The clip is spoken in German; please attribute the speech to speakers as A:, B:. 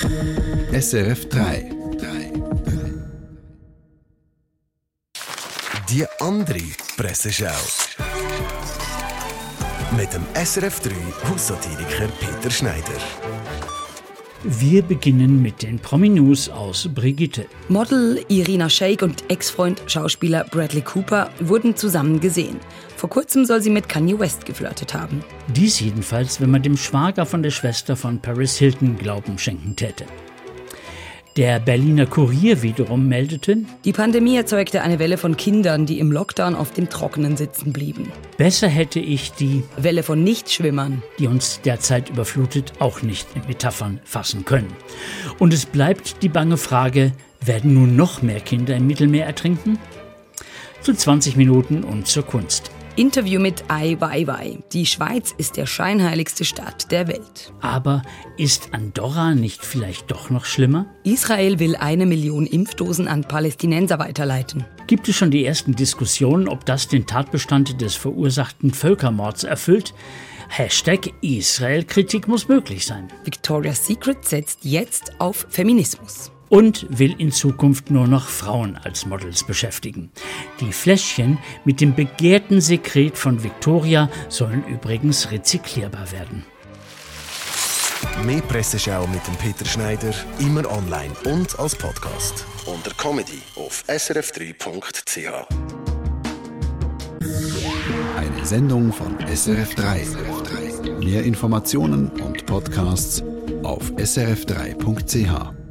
A: SRF 3.
B: Die andere Presseschau. Mit dem SRF 3 Haussatiriker Peter Schneider.
C: Wir beginnen mit den Promi-News aus Brigitte.
D: Model Irina Shayk und Ex-Freund Schauspieler Bradley Cooper wurden zusammen gesehen. Vor kurzem soll sie mit Kanye West geflirtet haben.
C: Dies jedenfalls, wenn man dem Schwager von der Schwester von Paris Hilton Glauben schenken täte. Der Berliner Kurier wiederum meldete,
D: Die Pandemie erzeugte eine Welle von Kindern, die im Lockdown auf dem Trockenen sitzen blieben.
C: besser hätte ich die,
D: Welle von Nichtschwimmern.
C: die uns derzeit überflutet, auch nicht in Metaphern fassen können. Und es bleibt die bange Frage, werden nun noch mehr Kinder im Mittelmeer ertrinken? Zu 20 Minuten und zur Kunst.
D: Interview mit Ai Weiwei. Die Schweiz ist der scheinheiligste Staat der Welt.
C: Aber ist Andorra nicht vielleicht doch noch schlimmer?
D: Israel will eine Million Impfdosen an Palästinenser weiterleiten.
C: Gibt es schon die ersten Diskussionen, ob das den Tatbestand des verursachten Völkermords erfüllt? Hashtag Israel-Kritik muss möglich sein.
D: Victoria's Secret setzt jetzt auf Feminismus.
C: Und will in Zukunft nur noch Frauen als Models beschäftigen. Die Fläschchen mit dem begehrten Sekret von Victoria sollen übrigens rezyklierbar werden.
B: Mehr Presseschau mit dem Peter Schneider, immer online und als Podcast. Unter Comedy auf srf3.ch.
A: Eine Sendung von SRF 3. Mehr Informationen und Podcasts auf srf3.ch.